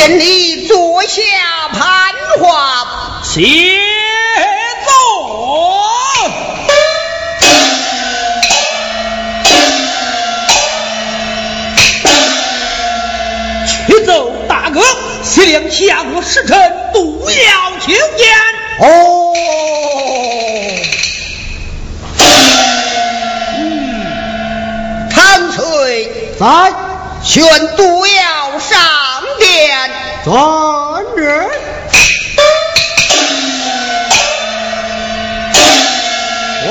千里坐下盘话起坐起奏大哥西凉七国使臣毒药求见哦。嗯贪罪在宣毒药上尊人，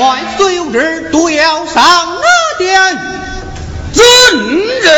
万岁有旨，都要上哪殿？尊人。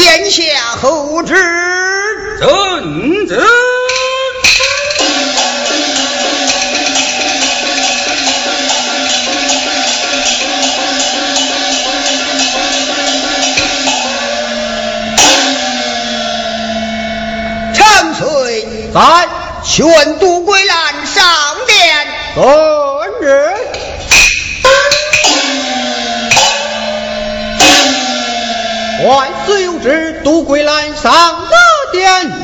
殿下后旨，遵旨。长随在，宣杜桂兰上殿。上了殿？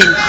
啊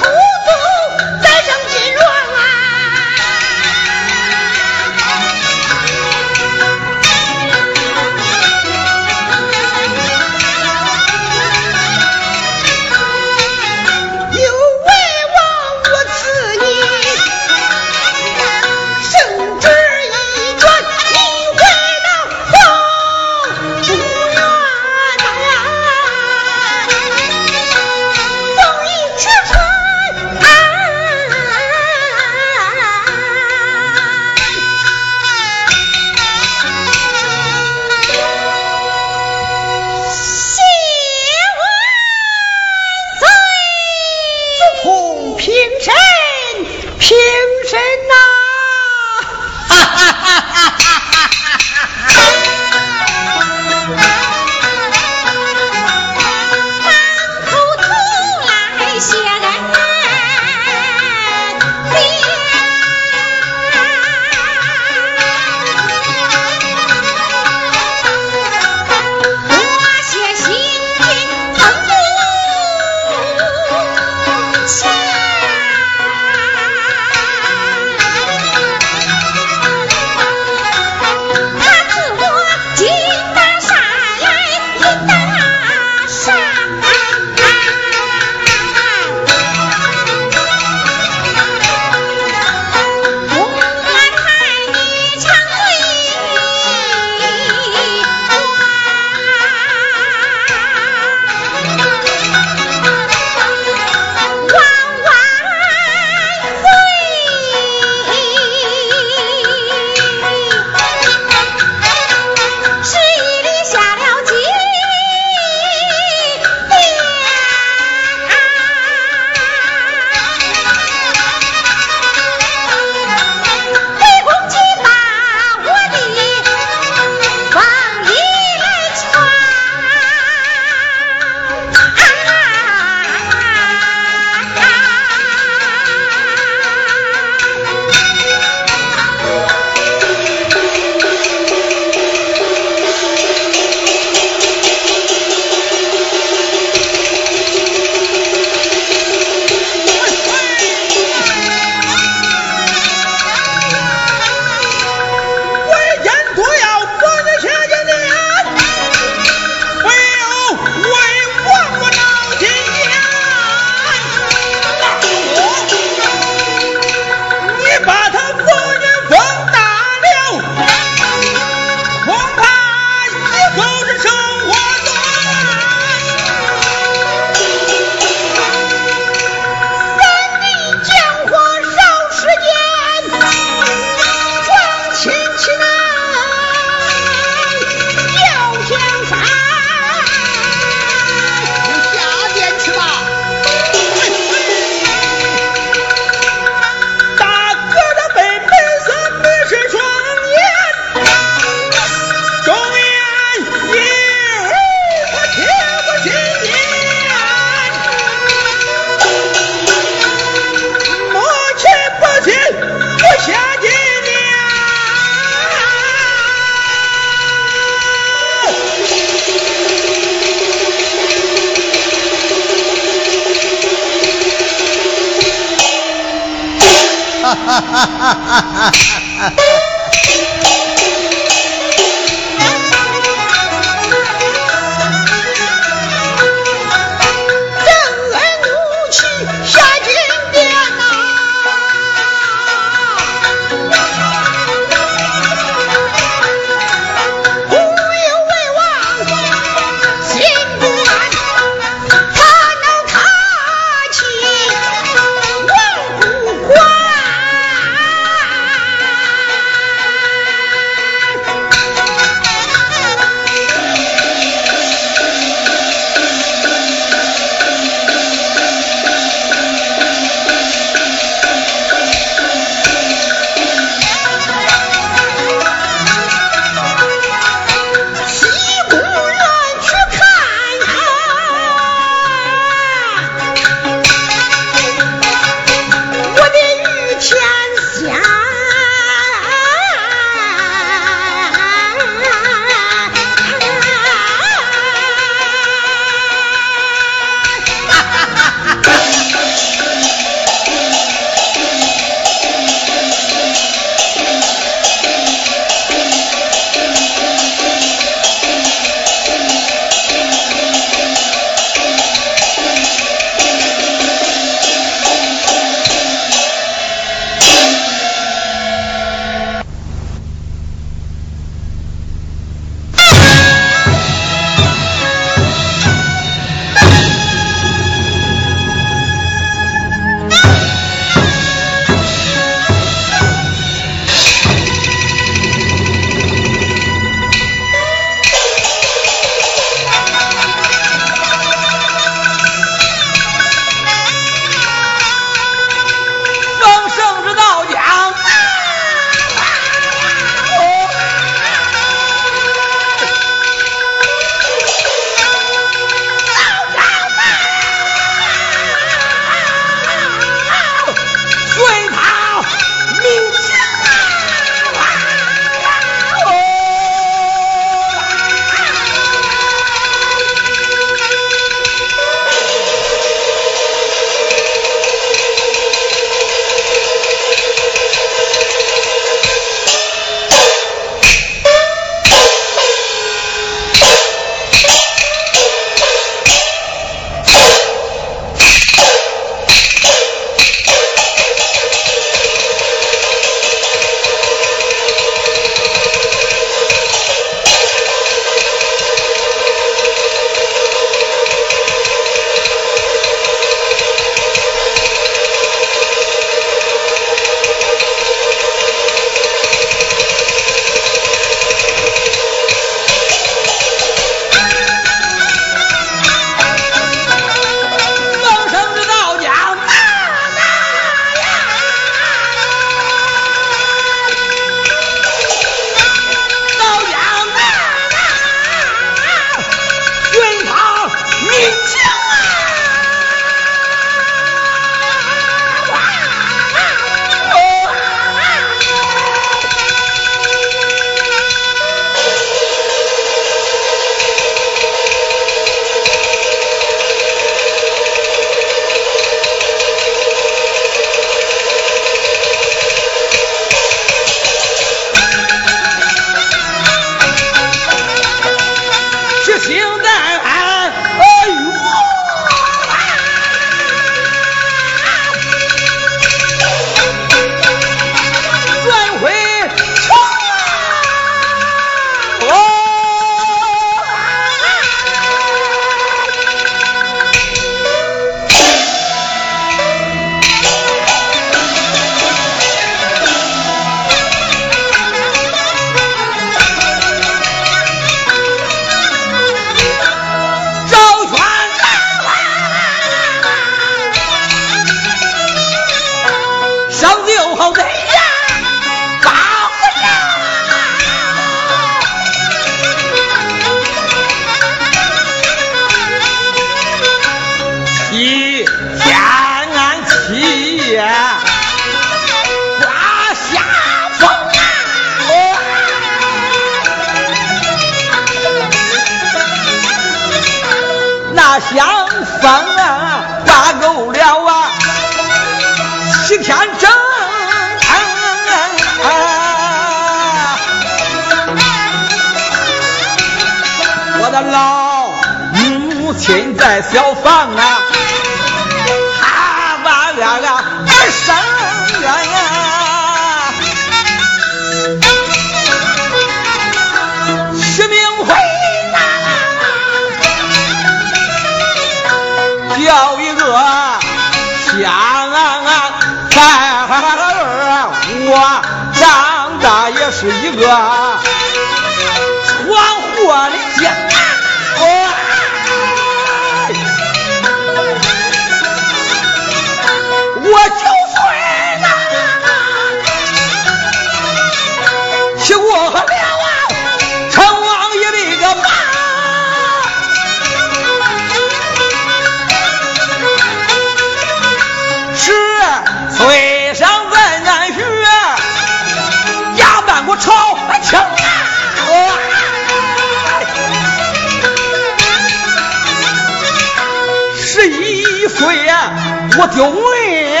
我丢人，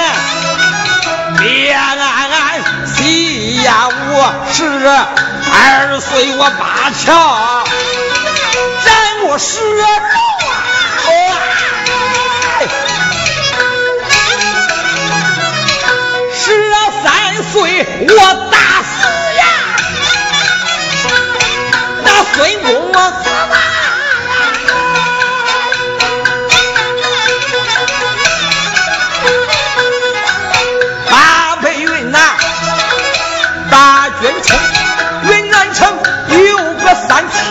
别安安西呀，我十二岁我八桥，斩过十龙啊，十三岁我打死呀，那孙公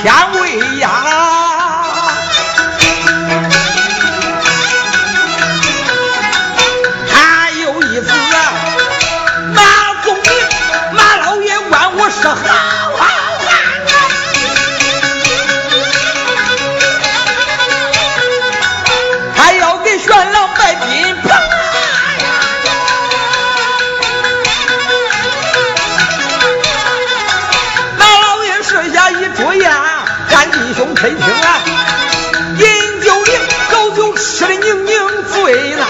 三千位呀。听啊，饮酒令，高酒吃的宁宁醉啦。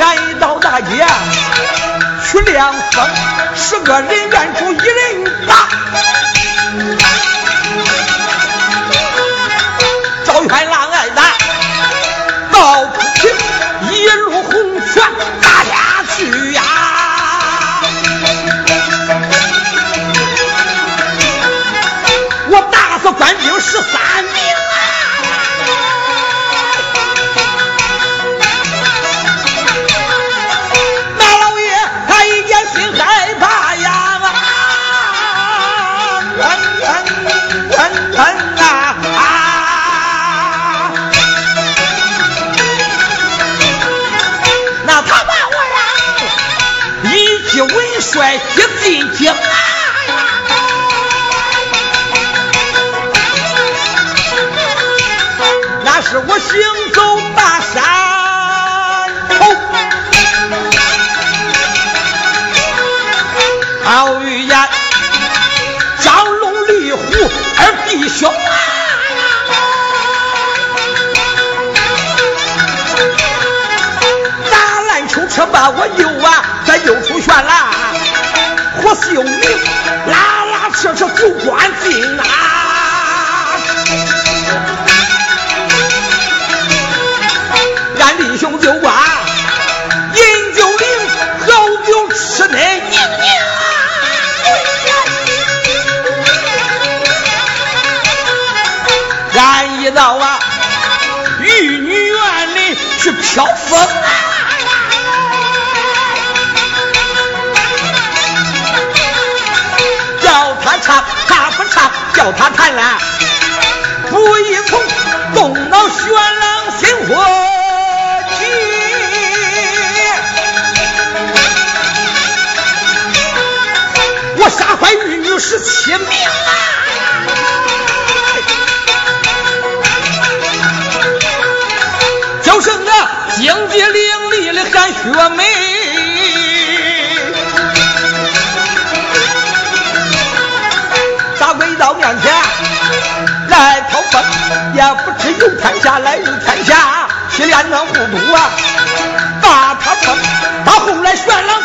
俺一到大街去凉风，十个人愿住一人打。官兵十三名是我行走大山头，好语言张龙、李虎二弟兄啊！打篮球车把我右啊，在右处旋啦，火秀明拉拉扯扯就关进啊！俺弟兄就把饮酒令，好酒吃得宁宁。俺一到啊玉女园里去飘风，叫他唱他不唱，叫他弹啦，不一从，动脑玄郎是七名啊！叫声啊，警戒凌厉的喊学妹。到面前来讨饭，也不知有天下来有天下，去连那糊涂啊，把他分。到后来玄狼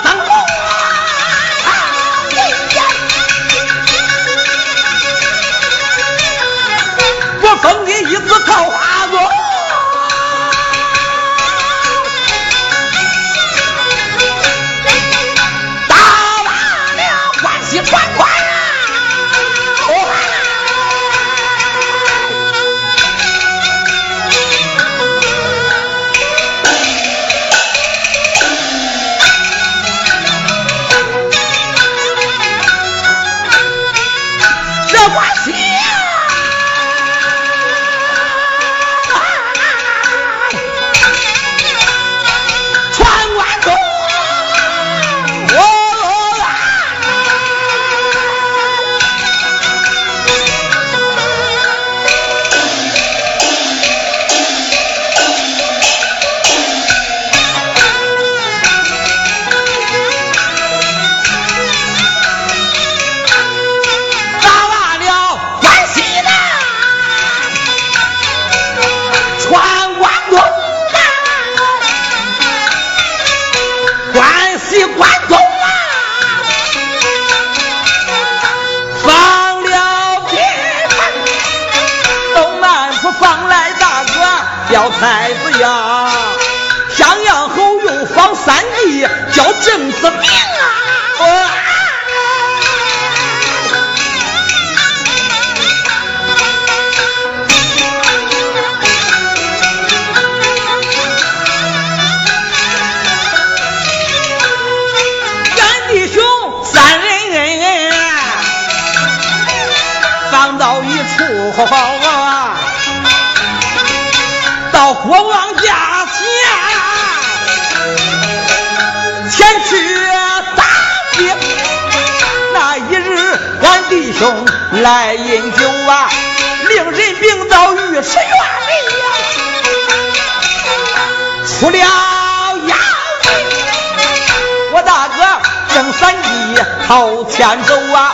前走啊，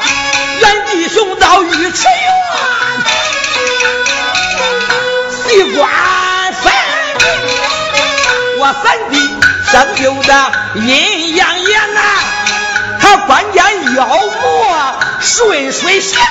俺弟兄到御池院，西瓜。我三弟生就的阴阳眼呐，他关键妖魔顺水行啊。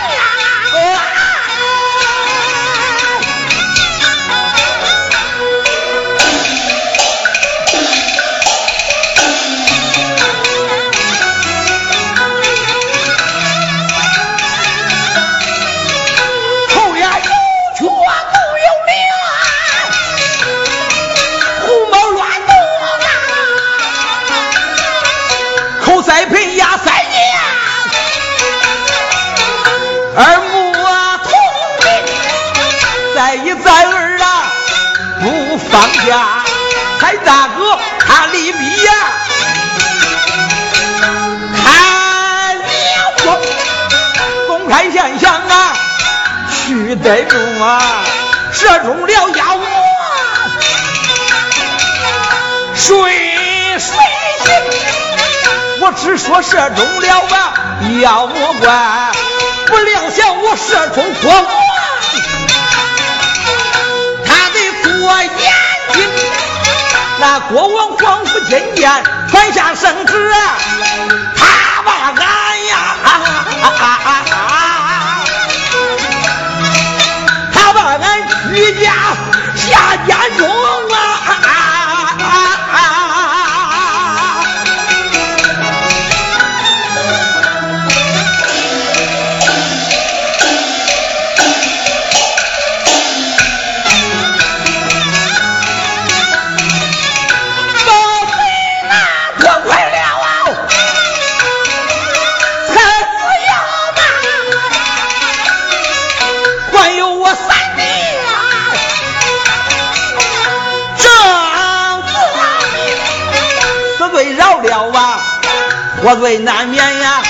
我最难免呀，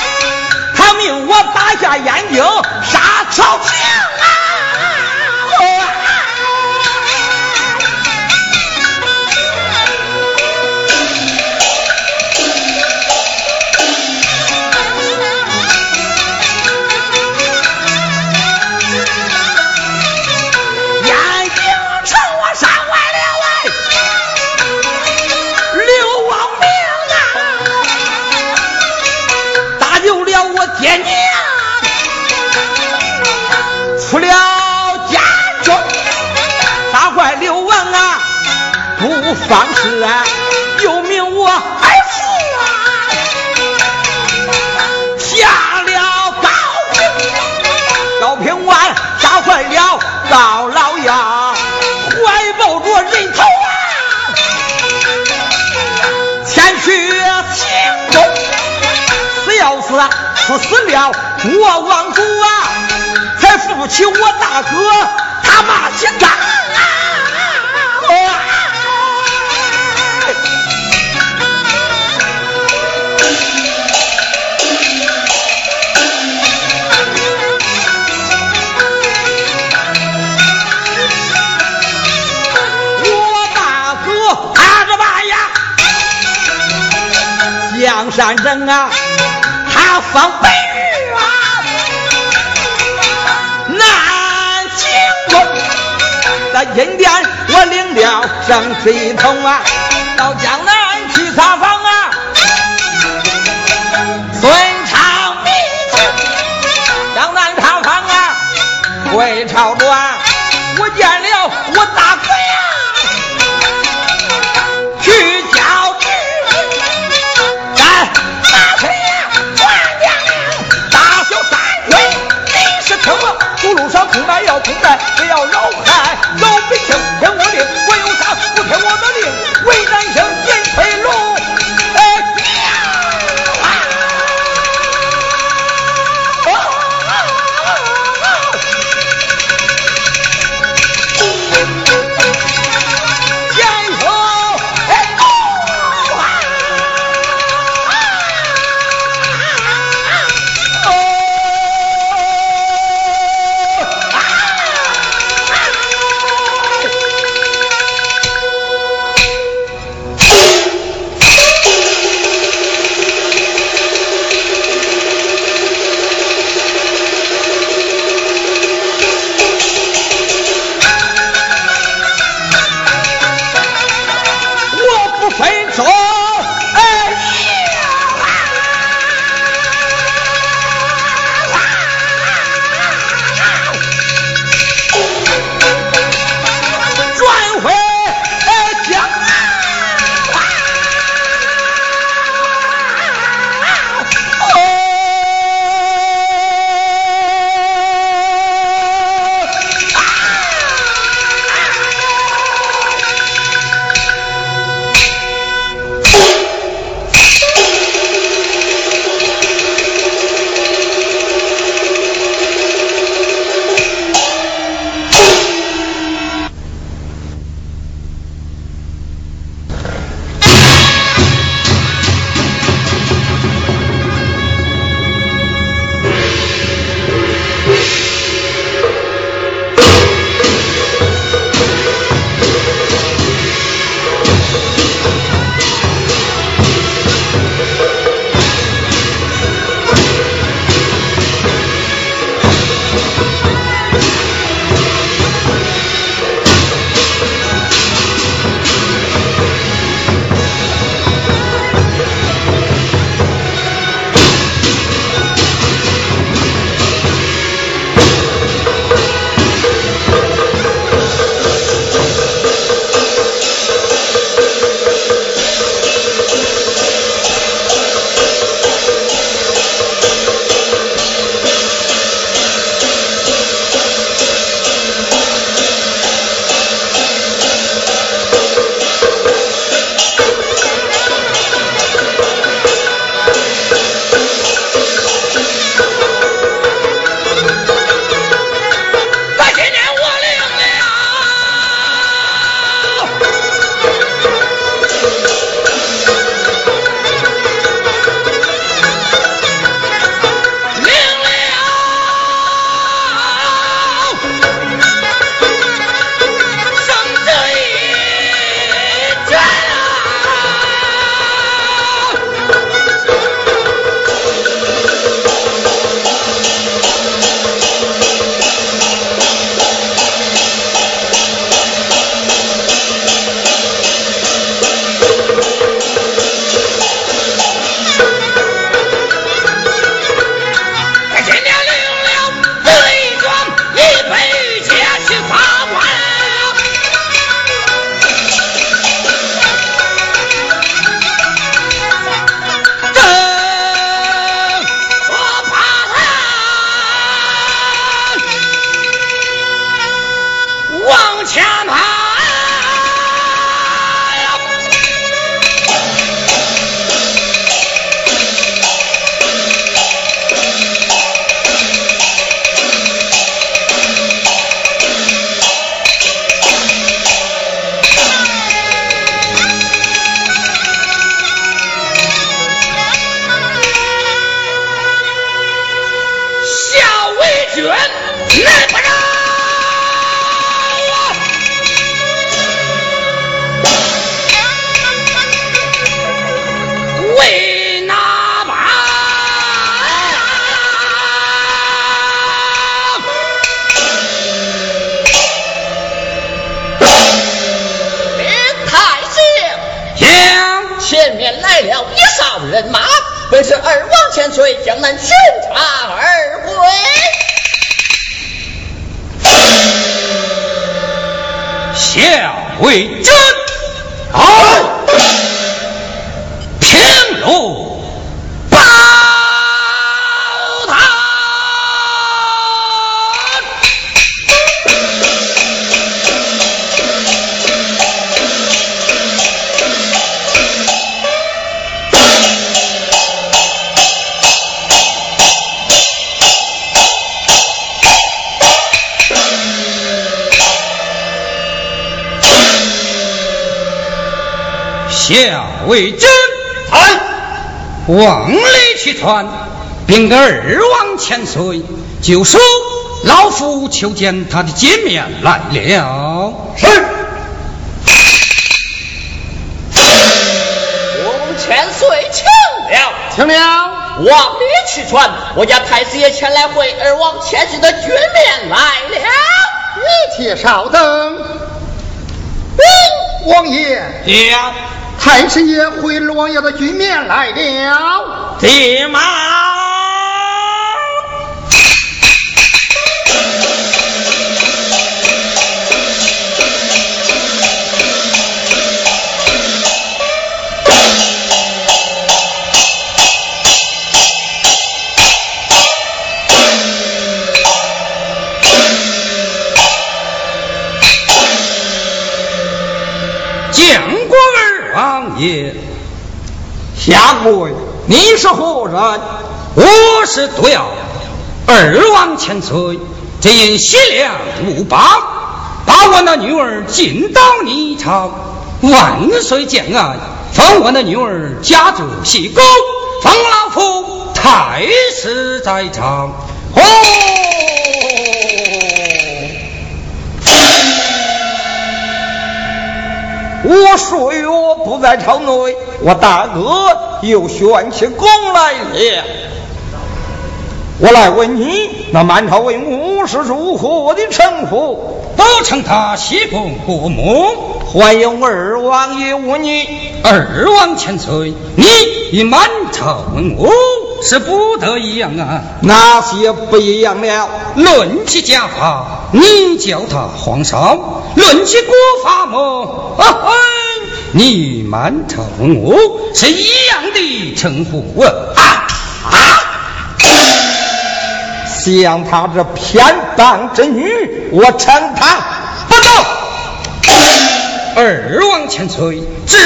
他命我打下燕京，杀朝廷方士啊，又命我儿子啊，下了高平，高平湾杀坏了高老鸭，怀抱着人头啊，前去行宫，死要死，死死了我王祖啊，才扶起我大哥他妈心脏。梁山人啊，他放北日啊，南京东。在阴殿我领了圣旨一通啊，到江南去查访啊。孙长明江南查访啊，回朝转，要空难，不要扰害老百面来了一哨人马，本是二王千岁江南巡查而归，下回见，平路。为真，哎，往里去传，禀个二王千岁，就说老夫求见他的见面来了。是。王千岁请了，请了。往里去传，我家太子爷前来会二王千岁的军面来了。你且稍等。王爷，呀，太师爷回二王爷的局面来了。爹妈。见过二王爷，下跪。你是何人？我是毒药，二王千岁，只因西凉无邦，把我那女儿进到你朝，万岁将安，封我那女儿家住西宫，封老夫太师在朝。哦。我说我不在朝内，我大哥又旋起功来了。我来问你，那满朝文武是如何的称呼？都称他西宫国母。欢迎二王爷问你，二王千岁，你与满朝文武是不得一样啊！那些不一样了？论起家法，你叫他皇上；论起国法么，啊嘿，你与满朝是一样的称呼啊啊！像他这偏当之女，我称她不走。二王千岁，这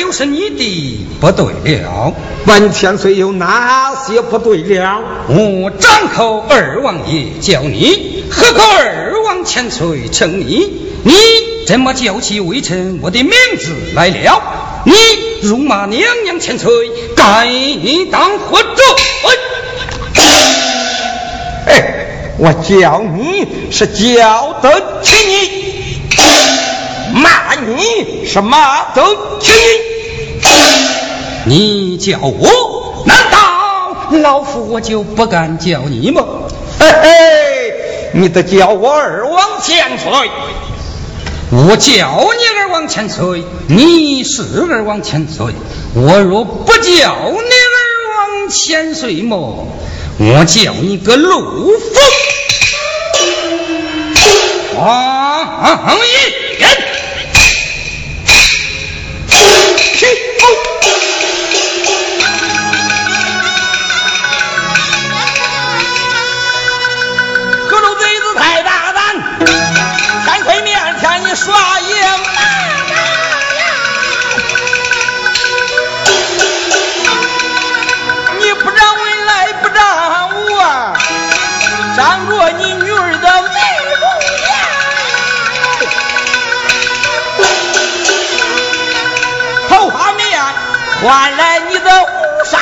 就是你的不对了。本千岁有哪些不对了？我张口二王爷叫你，何口二王千岁称你？你怎么叫起微臣我的名字来了？你辱骂娘娘千岁，该当何罪？哎，我叫你是叫得起你，骂你是骂得起你。叫我，难道老夫我就不敢叫你吗？嘿嘿，你得叫我二王千岁。我叫你二王千岁，你是二王千岁。我若不叫你二王千岁么？我叫你个陆丰黄一。去各路贼子太大胆，千岁面前你耍赢。你不让文来，不让我，仗着你女儿的美头发面换来你的乌纱。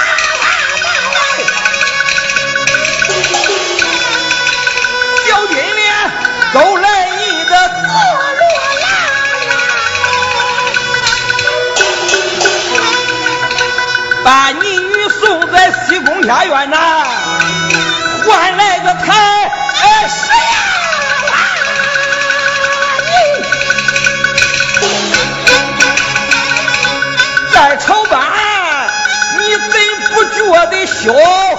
小金莲勾来你的紫罗兰，把你女送在西宫下院呐， 좋.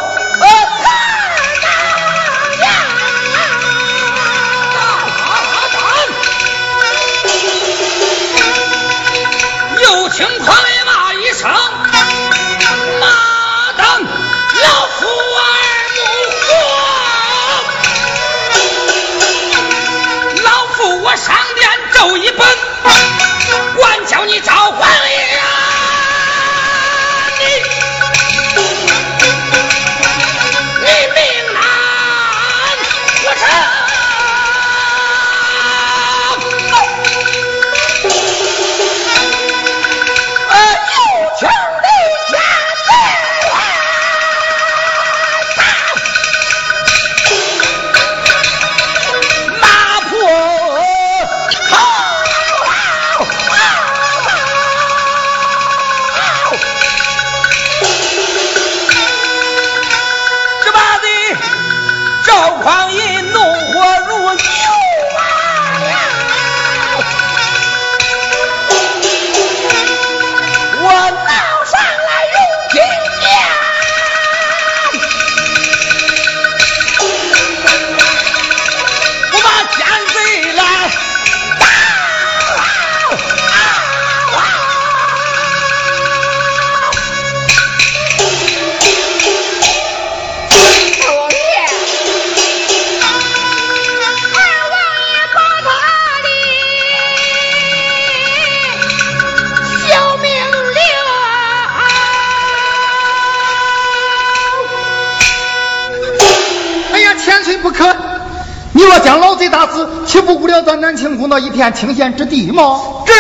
将老贼打死，岂不顾了咱南清宫那一片清闲之地吗？这，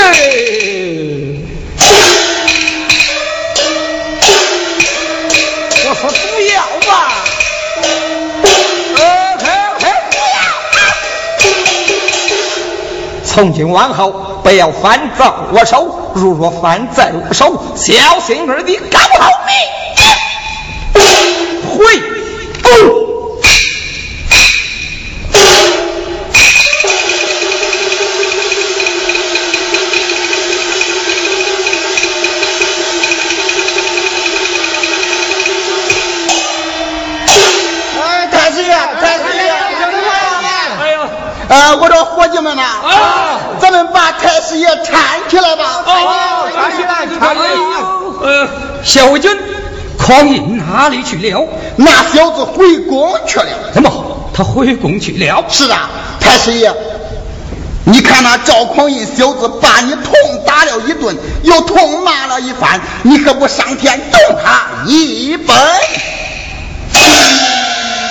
我说不要吧。从今往后不要犯在我手，如若犯在我手，小心儿的搞好命。回宫。呃，我说伙计们呐，啊，咱们把太师爷搀起来吧。哦，搀起来，搀起来。呃，小卫军，匡胤哪里去了？那小子回宫去了。怎么？他回宫去了？是啊，太师爷，你看那赵匡胤小子把你痛打了一顿，又痛骂了一番，你可不上天动他一本？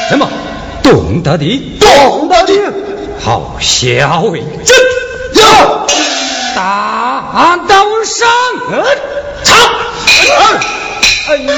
怎么？动得的？动得的。好，小为真有大刀上，唱。哎呀！